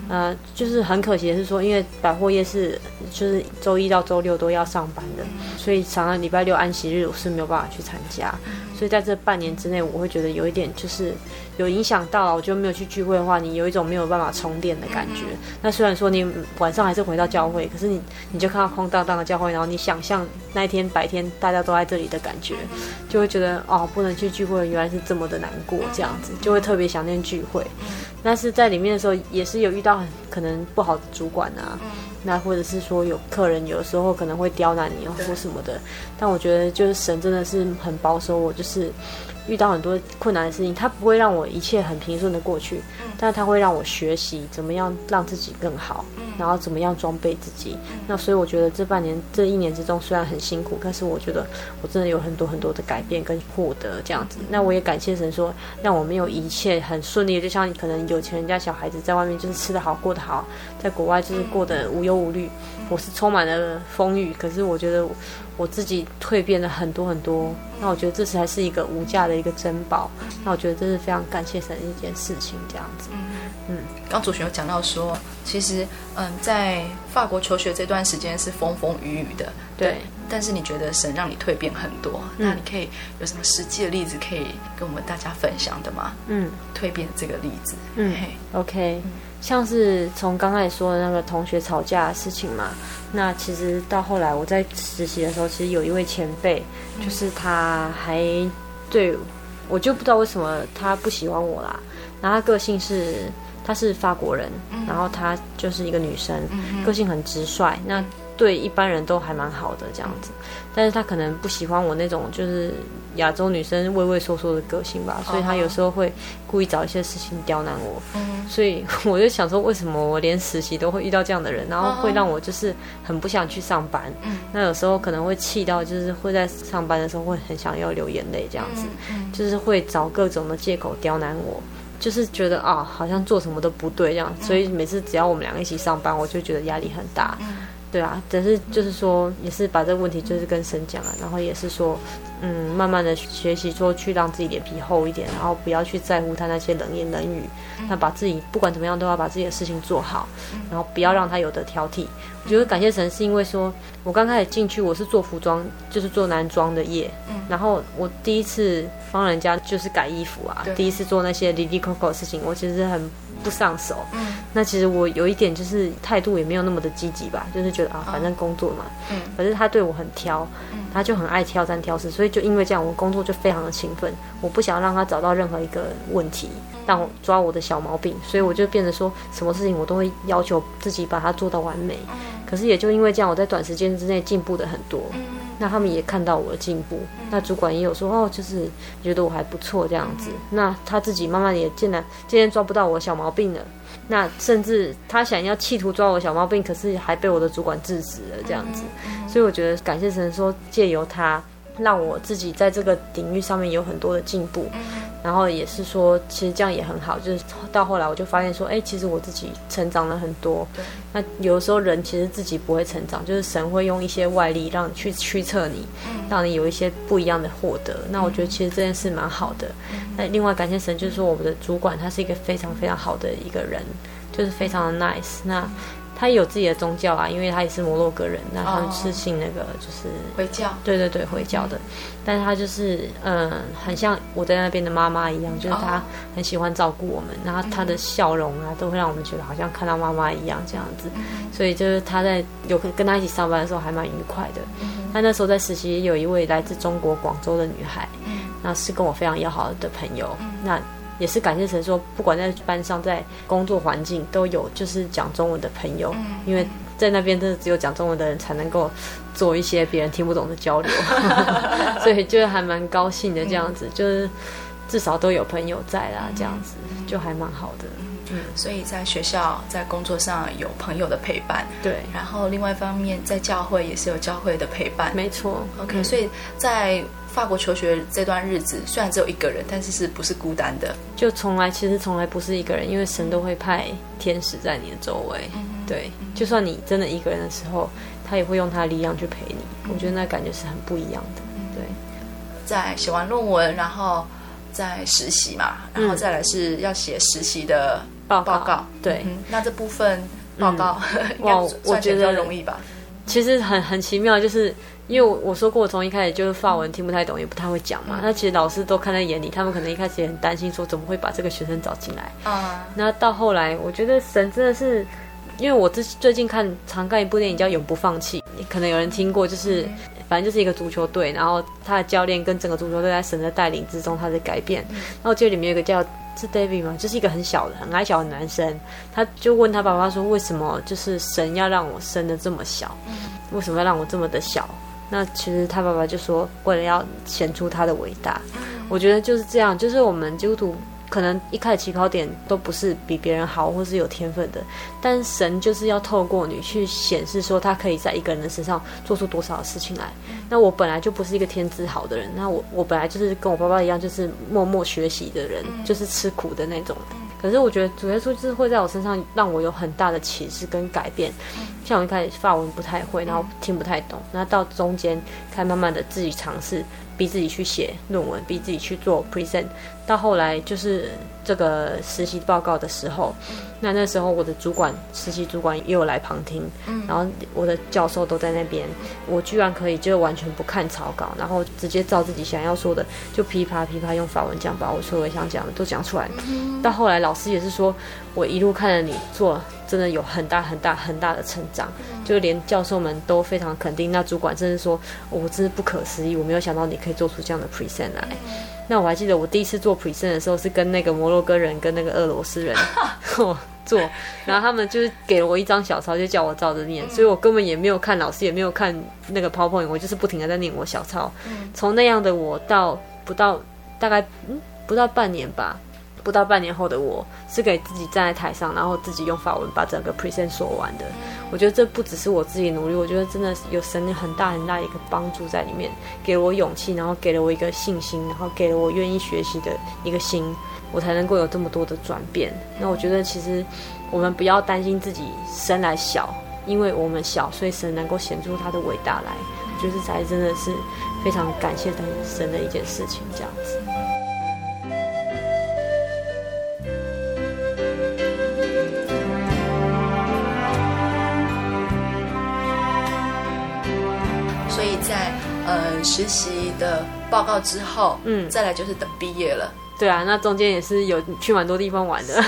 呃，就是很可惜的是说，因为百货业是就是周一到周六都要上班的，所以常常礼拜六安息日我是没有办法去参加。所以在这半年之内，我会觉得有一点就是有影响到了。我就没有去聚会的话，你有一种没有办法充电的感觉。那虽然说你晚上还是回到教会，可是你你就看到空荡荡的教会，然后你想象那一天白天大家都在这里的感觉，就会觉得哦，不能去聚会，原来是这么的难过，这样子就会特别想念聚会。但是在里面的时候，也是有遇到很可能不好的主管啊。那或者是说有客人有时候可能会刁难你或什么的，但我觉得就是神真的是很保守我，就是遇到很多困难的事情，它不会让我一切很平顺的过去，但是它会让我学习怎么样让自己更好，然后怎么样装备自己。那所以我觉得这半年这一年之中虽然很辛苦，但是我觉得我真的有很多很多的改变跟获得这样子。那我也感谢神说，让我没有一切很顺利，就像可能有钱人家小孩子在外面就是吃得好过得好，在国外就是过得无忧无虑。我是充满了风雨，可是我觉得我自己蜕变了很多很多。那我觉得这才是一个无价的一个珍宝。那我觉得这是非常感谢神的一件事情，这样子。嗯，刚主持有讲到说，其实嗯，在法国求学这段时间是风风雨雨的，对。但是你觉得神让你蜕变很多，嗯，那你可以有什么实际的例子可以跟我们大家分享的吗？嗯，蜕变这个例子。嗯，OK。像是从刚开始说的那个同学吵架的事情嘛，那其实到后来我在实习的时候，其实有一位前辈，就是他还对我就不知道为什么他不喜欢我啦。然后他个性是他是法国人，然后他就是一个女生，个性很直率，那对一般人都还蛮好的这样子。但是他可能不喜欢我那种就是。亚洲女生畏畏缩缩的个性吧，所以她有时候会故意找一些事情刁难我。所以我就想说，为什么我连实习都会遇到这样的人，然后会让我就是很不想去上班。那有时候可能会气到，就是会在上班的时候会很想要流眼泪这样子，就是会找各种的借口刁难我，就是觉得啊，好像做什么都不对这样。所以每次只要我们两个一起上班，我就觉得压力很大。对啊，只是就是说，也是把这个问题就是跟神讲啊，然后也是说。嗯，慢慢的学习说去让自己脸皮厚一点，然后不要去在乎他那些冷言冷语，那把自己不管怎么样都要把自己的事情做好，然后不要让他有的挑剔。我觉得感谢神是因为说，我刚开始进去我是做服装，就是做男装的业，然后我第一次帮人家就是改衣服啊，第一次做那些哩哩扣扣的事情，我其实很不上手。那其实我有一点就是态度也没有那么的积极吧，就是觉得啊，反正工作嘛，嗯。可是他对我很挑，他就很爱挑三挑四，所以。就因为这样，我工作就非常的勤奋，我不想让他找到任何一个问题，让我抓我的小毛病，所以我就变得说，什么事情我都会要求自己把它做到完美。可是也就因为这样，我在短时间之内进步的很多，那他们也看到我的进步，那主管也有说，哦，就是觉得我还不错这样子，那他自己慢慢也渐渐渐渐抓不到我小毛病了，那甚至他想要企图抓我小毛病，可是还被我的主管制止了这样子，所以我觉得感谢神说借由他。让我自己在这个领域上面有很多的进步，然后也是说，其实这样也很好。就是到后来，我就发现说，哎，其实我自己成长了很多。那有的时候人其实自己不会成长，就是神会用一些外力让你去驱策你，让你有一些不一样的获得。那我觉得其实这件事蛮好的。那另外感谢神，就是说我们的主管他是一个非常非常好的一个人，就是非常的 nice。那他也有自己的宗教啊，因为他也是摩洛哥人，那他们是信那个就是回教，对对对，回教的。但是他就是嗯，很像我在那边的妈妈一样，就是他很喜欢照顾我们，然后他的笑容啊，都会让我们觉得好像看到妈妈一样这样子。所以就是他在有跟他一起上班的时候还蛮愉快的。他那时候在实习，有一位来自中国广州的女孩，那是跟我非常要好的朋友。那也是感谢神说，不管在班上，在工作环境都有就是讲中文的朋友，因为在那边真的只有讲中文的人才能够做一些别人听不懂的交流，[laughs] 所以就还蛮高兴的这样子，就是至少都有朋友在啦，这样子就还蛮好的。嗯，所以在学校在工作上有朋友的陪伴，对，然后另外一方面在教会也是有教会的陪伴，没错。OK，所以在。法国求学这段日子，虽然只有一个人，但是是不是孤单的？就从来其实从来不是一个人，因为神都会派天使在你的周围。嗯、对，嗯、就算你真的一个人的时候，他也会用他的力量去陪你。嗯、我觉得那感觉是很不一样的。对，在写完论文，然后在实习嘛，然后再来是要写实习的报告。报告对、嗯，那这部分报告，[laughs] 哇、嗯，我觉得容易吧？其实很很奇妙，就是。因为我我说过，我从一开始就是法文听不太懂，也不太会讲嘛。那其实老师都看在眼里，他们可能一开始也很担心，说怎么会把这个学生找进来。啊。那到后来，我觉得神真的是，因为我最最近看常看一部电影叫《永不放弃》，可能有人听过，就是反正就是一个足球队，然后他的教练跟整个足球队在神的带领之中，他的改变。然后这里面有一个叫是 David 吗？就是一个很小的、很矮小的男生，他就问他爸爸说：“为什么就是神要让我生的这么小？为什么要让我这么的小？”那其实他爸爸就说，为了要显出他的伟大。我觉得就是这样，就是我们基督徒。可能一开始起跑点都不是比别人好，或是有天分的，但神就是要透过你去显示说，他可以在一个人的身上做出多少的事情来。那我本来就不是一个天资好的人，那我我本来就是跟我爸爸一样，就是默默学习的人，就是吃苦的那种。可是我觉得主耶稣就是会在我身上让我有很大的启示跟改变。像我一开始法文不太会，然后听不太懂，那到中间开始慢慢的自己尝试。逼自己去写论文，逼自己去做 present，到后来就是这个实习报告的时候，那那时候我的主管实习主管也有来旁听，然后我的教授都在那边，我居然可以就完全不看草稿，然后直接照自己想要说的就噼啪噼啪用法文讲，把我所有想讲的都讲出来。到后来老师也是说，我一路看着你做。真的有很大很大很大的成长，就连教授们都非常肯定。那主管真是说，我真是不可思议，我没有想到你可以做出这样的 present 来。那我还记得我第一次做 present 的时候，是跟那个摩洛哥人跟那个俄罗斯人 [laughs] [laughs] 做，然后他们就是给了我一张小抄，就叫我照着念，所以我根本也没有看老师，也没有看那个 PowerPoint，我就是不停的在念我小抄。从那样的我到不到大概嗯不到半年吧。不到半年后的我，是给自己站在台上，然后自己用法文把整个 present 说完的。我觉得这不只是我自己努力，我觉得真的有神很大很大一个帮助在里面，给了我勇气，然后给了我一个信心，然后给了我愿意学习的一个心，我才能够有这么多的转变。那我觉得其实我们不要担心自己生来小，因为我们小，所以神能够显出他的伟大来。我觉得才真的是非常感谢神的一件事情，这样子。呃，实习的报告之后，嗯，再来就是等毕业了。对啊，那中间也是有去蛮多地方玩的，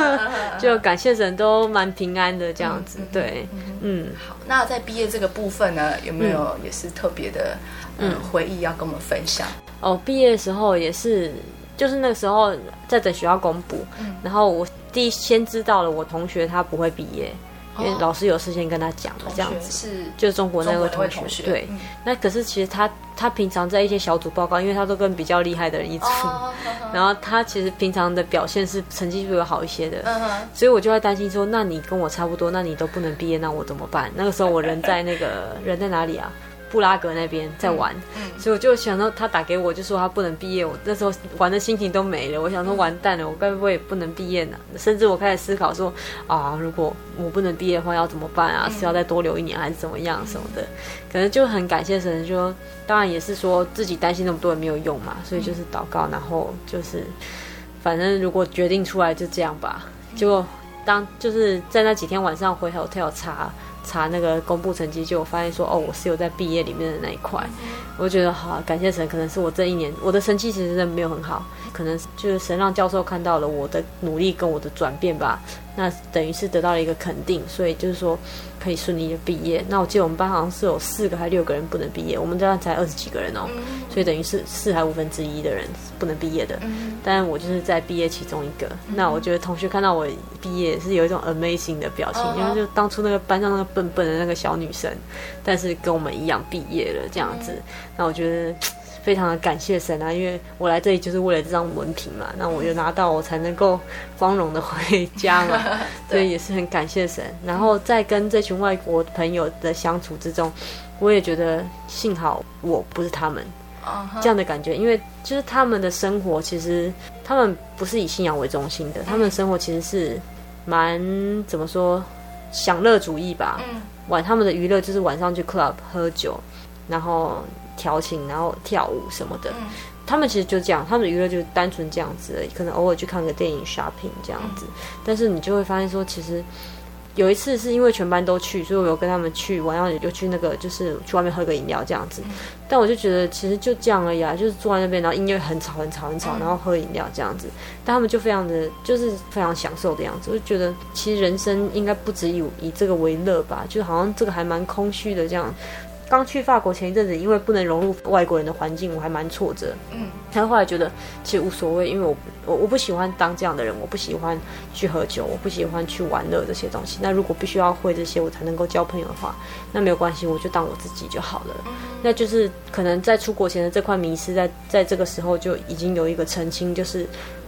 [laughs] 就感谢神都蛮平安的这样子。嗯、对，嗯，好，那在毕业这个部分呢，有没有也是特别的嗯、呃、回忆要跟我们分享？哦，毕业的时候也是，就是那个时候在等学校公布，嗯、然后我第一先知道了我同学他不会毕业。因为老师有事先跟他讲了，这样子。是就是中国那位同学，对。嗯、那可是其实他他平常在一些小组报告，因为他都跟比较厉害的人一组，哦、然后他其实平常的表现是成绩比我好一些的，嗯、所以我就会担心说，那你跟我差不多，那你都不能毕业，那我怎么办？那个时候我人在那个人在哪里啊？布拉格那边在玩，嗯嗯、所以我就想到他打给我，就说他不能毕业。我那时候玩的心情都没了，我想说完蛋了，我该不会也不能毕业呢？甚至我开始思考说啊，如果我不能毕业的话要怎么办啊？是要再多留一年还是怎么样什么的？可能就很感谢神，说当然也是说自己担心那么多也没有用嘛，所以就是祷告，然后就是反正如果决定出来就这样吧。结果当就是在那几天晚上回头跳查。查那个公布成绩，就发现说，哦，我是有在毕业里面的那一块，我就觉得好，感谢神，可能是我这一年我的成绩其实真的没有很好，可能就是神让教授看到了我的努力跟我的转变吧。那等于是得到了一个肯定，所以就是说可以顺利的毕业。那我记得我们班好像是有四个还六个人不能毕业，我们这样才二十几个人哦，所以等于是四还五分之一的人不能毕业的。但我就是在毕业其中一个。那我觉得同学看到我毕业是有一种 amazing 的表情，因为就当初那个班上那个笨笨的那个小女生，但是跟我们一样毕业了这样子。那我觉得。非常的感谢神啊，因为我来这里就是为了这张文凭嘛，那我就拿到，我才能够光荣的回家嘛，[laughs] 对所以也是很感谢神。然后在跟这群外国朋友的相处之中，我也觉得幸好我不是他们这样的感觉，因为就是他们的生活其实他们不是以信仰为中心的，他们的生活其实是蛮怎么说享乐主义吧，嗯晚他们的娱乐就是晚上去 club 喝酒，然后。调情，然后跳舞什么的，嗯、他们其实就这样，他们的娱乐就是单纯这样子而已，可能偶尔去看个电影、shopping 这样子。嗯、但是你就会发现说，其实有一次是因为全班都去，所以我有跟他们去玩，然后就去那个就是去外面喝个饮料这样子。嗯、但我就觉得其实就这样而已啊，就是坐在那边，然后音乐很吵很吵很吵，然后喝饮料这样子。但他们就非常的就是非常享受的样子，我就觉得其实人生应该不止以以这个为乐吧，就好像这个还蛮空虚的这样。刚去法国前一阵子，因为不能融入外国人的环境，我还蛮挫折。嗯，但是后来觉得其实无所谓，因为我我我不喜欢当这样的人，我不喜欢去喝酒，我不喜欢去玩乐这些东西。那如果必须要会这些，我才能够交朋友的话，那没有关系，我就当我自己就好了。嗯、那就是可能在出国前的这块迷失，在在这个时候就已经有一个澄清，就是。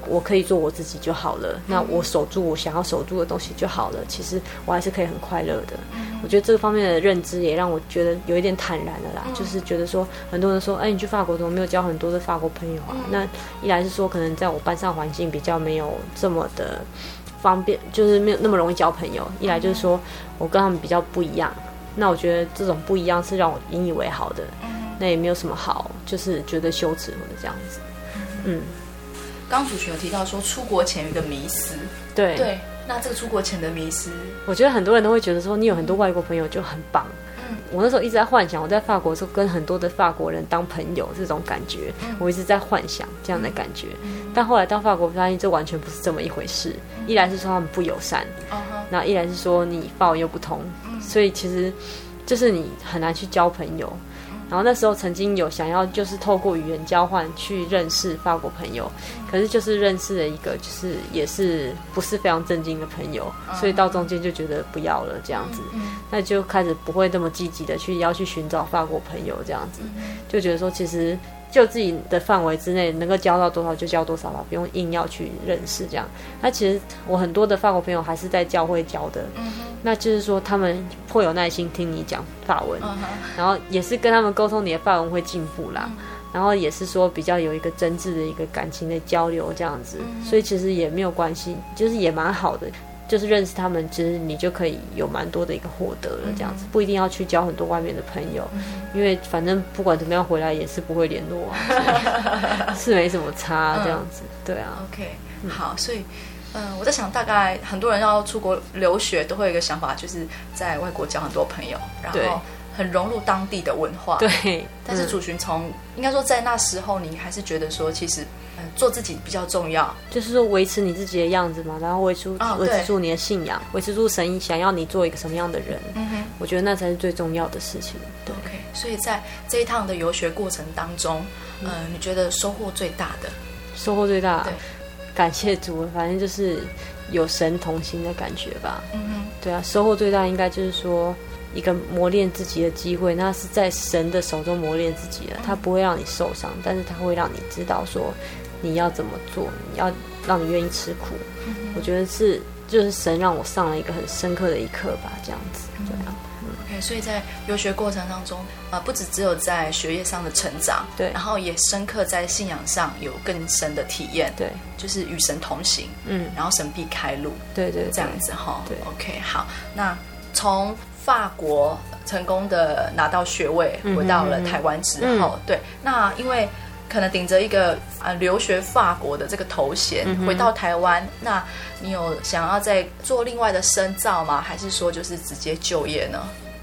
我可以做我自己就好了，那我守住我想要守住的东西就好了。其实我还是可以很快乐的。我觉得这个方面的认知也让我觉得有一点坦然了啦。就是觉得说，很多人说，哎，你去法国怎么没有交很多的法国朋友啊？那一来是说，可能在我班上环境比较没有这么的方便，就是没有那么容易交朋友。一来就是说我跟他们比较不一样。那我觉得这种不一样是让我引以为豪的。那也没有什么好，就是觉得羞耻或者这样子。嗯。刚主持有提到说，出国前有一个迷思，对对，那这个出国前的迷思，我觉得很多人都会觉得说，你有很多外国朋友就很棒。嗯，我那时候一直在幻想，我在法国的时候跟很多的法国人当朋友这种感觉，嗯、我一直在幻想这样的感觉。嗯、但后来到法国发现，这完全不是这么一回事。嗯、一来是说他们不友善，嗯、然后一来是说你法文又不通，嗯、所以其实就是你很难去交朋友。然后那时候曾经有想要就是透过语言交换去认识法国朋友，可是就是认识了一个就是也是不是非常正经的朋友，所以到中间就觉得不要了这样子，那就开始不会这么积极的去要去寻找法国朋友这样子，就觉得说其实。就自己的范围之内，能够交到多少就交多少吧，不用硬要去认识这样。那其实我很多的法国朋友还是在教会教的，嗯、那就是说他们会有耐心听你讲法文，嗯、然后也是跟他们沟通，你的法文会进步啦。嗯、然后也是说比较有一个真挚的一个感情的交流这样子，嗯、所以其实也没有关系，就是也蛮好的。就是认识他们，其实你就可以有蛮多的一个获得了，这样子不一定要去交很多外面的朋友，因为反正不管怎么样回来也是不会联络啊，[laughs] 是没什么差这样子，对啊。OK，好，所以嗯，我在想，大概很多人要出国留学都会有一个想法，就是在外国交很多朋友，然后很融入当地的文化。对，但是主寻从应该说在那时候，你还是觉得说其实。做自己比较重要，就是说维持你自己的样子嘛，然后维持维持住你的信仰，维持住神想要你做一个什么样的人。嗯哼，我觉得那才是最重要的事情。对，OK。所以在这一趟的游学过程当中，嗯、呃，你觉得收获最大的？收获最大，对，感谢主，反正就是有神同行的感觉吧。嗯哼，对啊，收获最大应该就是说一个磨练自己的机会，那是在神的手中磨练自己的，他不会让你受伤，但是他会让你知道说。你要怎么做？你要让你愿意吃苦，嗯、我觉得是就是神让我上了一个很深刻的一课吧，这样子，对 OK，所以在游学过程当中，呃，不只只有在学业上的成长，对，然后也深刻在信仰上有更深的体验，对，就是与神同行，嗯，然后神必开路，对，对对，这样子哈，对，OK，好，那从法国成功的拿到学位，回到了台湾之后，嗯、对，那因为。可能顶着一个啊留学法国的这个头衔，嗯、回到台湾，那你有想要再做另外的深造吗？还是说就是直接就业呢？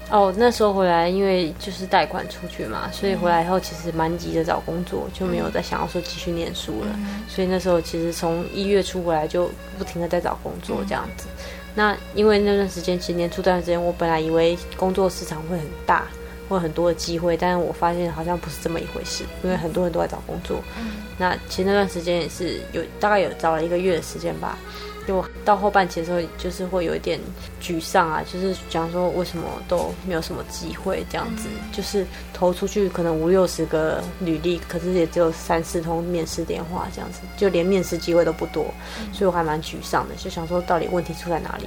哦，那时候回来，因为就是贷款出去嘛，所以回来以后其实蛮急着找工作，就没有再想要说继续念书了。嗯、所以那时候其实从一月初回来就不停的在找工作这样子。嗯、那因为那段时间，其实年初这段时间，我本来以为工作市场会很大。会很多的机会，但是我发现好像不是这么一回事，因为很多人都在找工作。嗯，那其实那段时间也是有大概有找了一个月的时间吧，就到后半期的时候，就是会有一点沮丧啊，就是讲说为什么都没有什么机会这样子，嗯、就是投出去可能五六十个履历，可是也只有三四通面试电话这样子，就连面试机会都不多，所以我还蛮沮丧的，就想说到底问题出在哪里？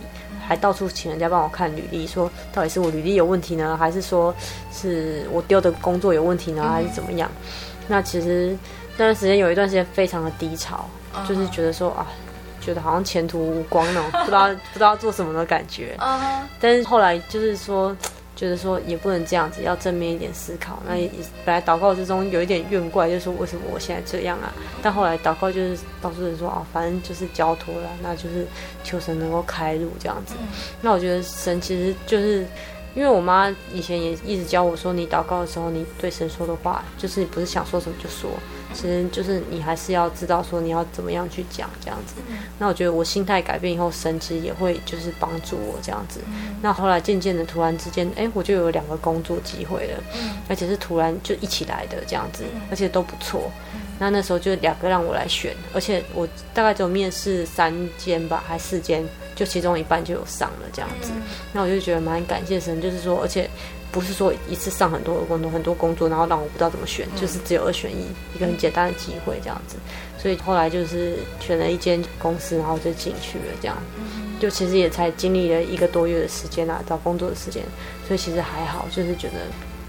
还到处请人家帮我看履历，说到底是我履历有问题呢，还是说是我丢的工作有问题呢，还是怎么样？嗯、那其实那段时间有一段时间非常的低潮，嗯、就是觉得说啊，觉得好像前途无光那种，不知道 [laughs] 不知道做什么的感觉。嗯、但是后来就是说。觉得说也不能这样子，要正面一点思考。那也本来祷告之中有一点怨怪，就是说为什么我现在这样啊？但后来祷告就是告诉人说啊，反正就是交托了，那就是求神能够开路这样子。那我觉得神其实就是，因为我妈以前也一直教我说，你祷告的时候，你对神说的话，就是你不是想说什么就说，其实就是你还是要知道说你要怎么样去讲这样子。那我觉得我心态改变以后，神其实也会就是帮助我这样子。那后来渐渐的，突然之间，哎，我就有两个工作机会了，而且是突然就一起来的这样子，而且都不错。那那时候就两个让我来选，而且我大概只有面试三间吧，还四间，就其中一半就有上了这样子。那我就觉得蛮感谢神，就是说，而且。不是说一次上很多的工作，很多工作，然后让我不知道怎么选，嗯、就是只有二选一，一个很简单的机会这样子。所以后来就是选了一间公司，然后就进去了这样。就其实也才经历了一个多月的时间啊，找工作的时间，所以其实还好，就是觉得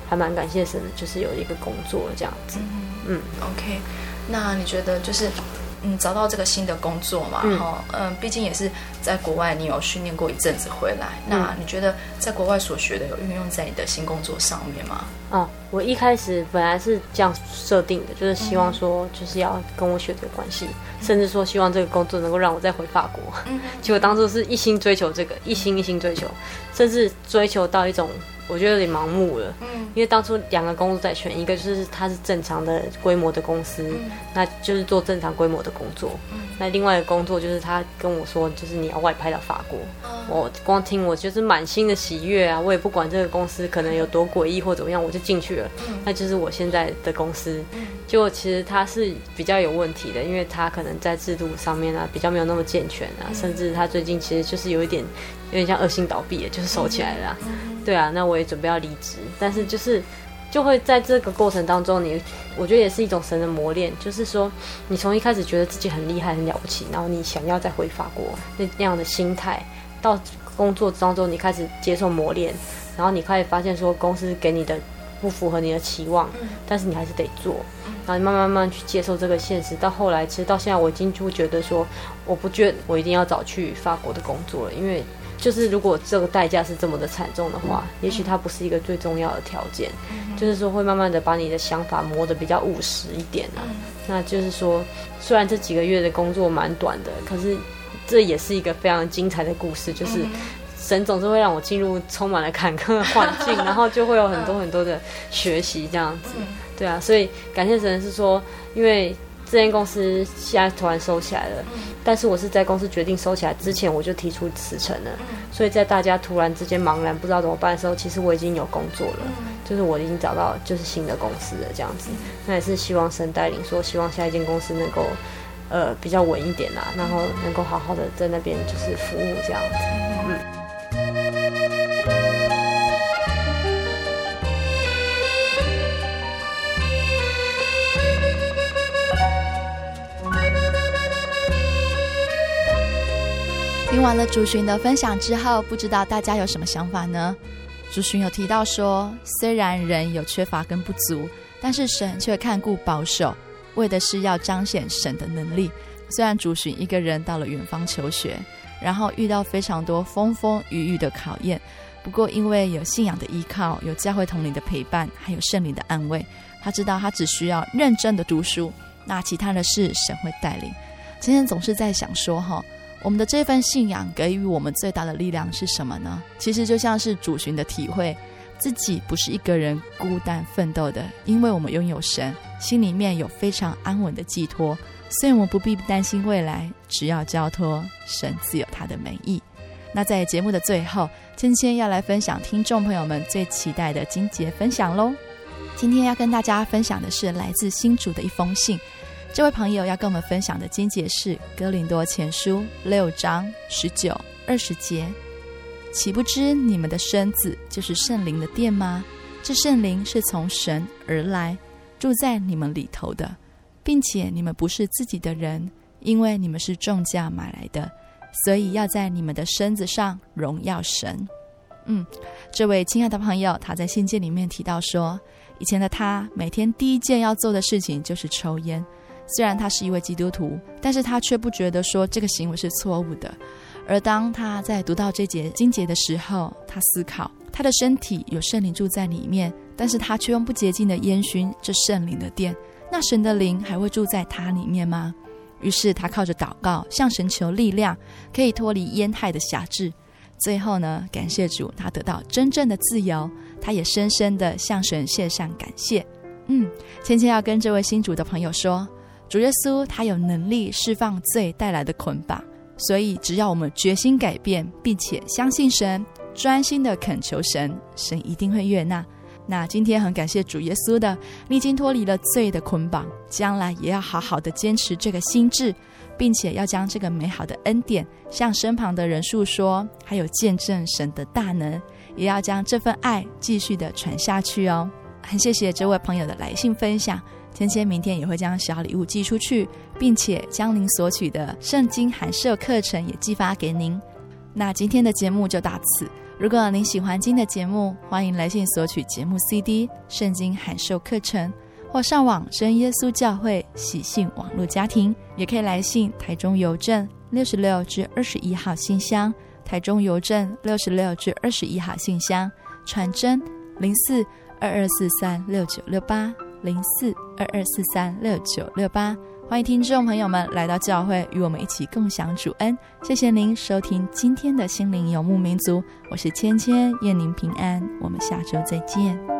还蛮感谢神的，就是有一个工作这样子。嗯，嗯，OK，那你觉得就是？嗯，找到这个新的工作嘛，哈，嗯，毕竟也是在国外，你有训练过一阵子回来，嗯、那你觉得在国外所学的有运用在你的新工作上面吗？啊，我一开始本来是这样设定的，就是希望说，就是要跟我学这个关系，嗯、甚至说希望这个工作能够让我再回法国。嗯，结果当初是一心追求这个，一心一心追求，甚至追求到一种。我觉得有点盲目了，嗯，因为当初两个工作在选，一个就是它是正常的规模的公司，嗯、那就是做正常规模的工作，嗯、那另外一个工作就是他跟我说，就是你要外派到法国，嗯、我光听我就是满心的喜悦啊，我也不管这个公司可能有多诡异或怎么样，我就进去了，嗯、那就是我现在的公司，就其实它是比较有问题的，因为它可能在制度上面啊比较没有那么健全啊，嗯、甚至它最近其实就是有一点有点像恶性倒闭，就是收起来了。对啊，那我也准备要离职，但是就是就会在这个过程当中你，你我觉得也是一种神的磨练，就是说你从一开始觉得自己很厉害、很了不起，然后你想要再回法国那那样的心态，到工作当中你开始接受磨练，然后你开始发现说公司给你的不符合你的期望，但是你还是得做，然后你慢慢慢慢去接受这个现实，到后来其实到现在我已经就觉得说，我不觉得我一定要找去法国的工作了，因为。就是如果这个代价是这么的惨重的话，也许它不是一个最重要的条件。就是说会慢慢的把你的想法磨得比较务实一点啊。那就是说，虽然这几个月的工作蛮短的，可是这也是一个非常精彩的故事。就是神总是会让我进入充满了坎坷的环境，[laughs] 然后就会有很多很多的学习这样子。对啊，所以感谢神是说，因为。这间公司现在突然收起来了，但是我是在公司决定收起来之前，我就提出辞呈了。所以在大家突然之间茫然不知道怎么办的时候，其实我已经有工作了，就是我已经找到就是新的公司了这样子。那也是希望神带领，说希望下一间公司能够呃比较稳一点啦，然后能够好好的在那边就是服务这样子。嗯。听完了主寻的分享之后，不知道大家有什么想法呢？主寻有提到说，虽然人有缺乏跟不足，但是神却看顾保守，为的是要彰显神的能力。虽然主寻一个人到了远方求学，然后遇到非常多风风雨雨的考验，不过因为有信仰的依靠，有教会同龄的陪伴，还有圣灵的安慰，他知道他只需要认真的读书，那其他的事神会带领。今天总是在想说哈。我们的这份信仰给予我们最大的力量是什么呢？其实就像是主寻的体会，自己不是一个人孤单奋斗的，因为我们拥有神，心里面有非常安稳的寄托，所以我们不必担心未来，只要交托神自有他的美意。那在节目的最后，芊芊要来分享听众朋友们最期待的金节分享喽。今天要跟大家分享的是来自新主的一封信。这位朋友要跟我们分享的经节是《哥林多前书》六章十九、二十节，岂不知你们的身子就是圣灵的殿吗？这圣灵是从神而来，住在你们里头的，并且你们不是自己的人，因为你们是重价买来的，所以要在你们的身子上荣耀神。嗯，这位亲爱的朋友，他在信件里面提到说，以前的他每天第一件要做的事情就是抽烟。虽然他是一位基督徒，但是他却不觉得说这个行为是错误的。而当他在读到这节经节的时候，他思考他的身体有圣灵住在里面，但是他却用不洁净的烟熏这圣灵的殿，那神的灵还会住在他里面吗？于是他靠着祷告向神求力量，可以脱离烟害的辖制。最后呢，感谢主，他得到真正的自由，他也深深的向神献上感谢。嗯，芊芊要跟这位新主的朋友说，主耶稣他有能力释放罪带来的捆绑，所以只要我们决心改变，并且相信神，专心的恳求神，神一定会悦纳。那今天很感谢主耶稣的，你已经脱离了罪的捆绑，将来也要好好的坚持这个心智，并且要将这个美好的恩典向身旁的人诉说，还有见证神的大能，也要将这份爱继续的传下去哦。很谢谢这位朋友的来信分享，芊芊明天也会将小礼物寄出去，并且将您索取的圣经函授课程也寄发给您。那今天的节目就到此。如果您喜欢今天的节目，欢迎来信索取节目 CD、圣经函授课程，或上网真耶稣教会喜信网络家庭，也可以来信台中邮政六十六至二十一号信箱，台中邮政六十六至二十一号信箱，传真零四。二二四三六九六八零四二二四三六九六八，欢迎听众朋友们来到教会，与我们一起共享主恩。谢谢您收听今天的心灵游牧民族，我是芊芊，愿您平安，我们下周再见。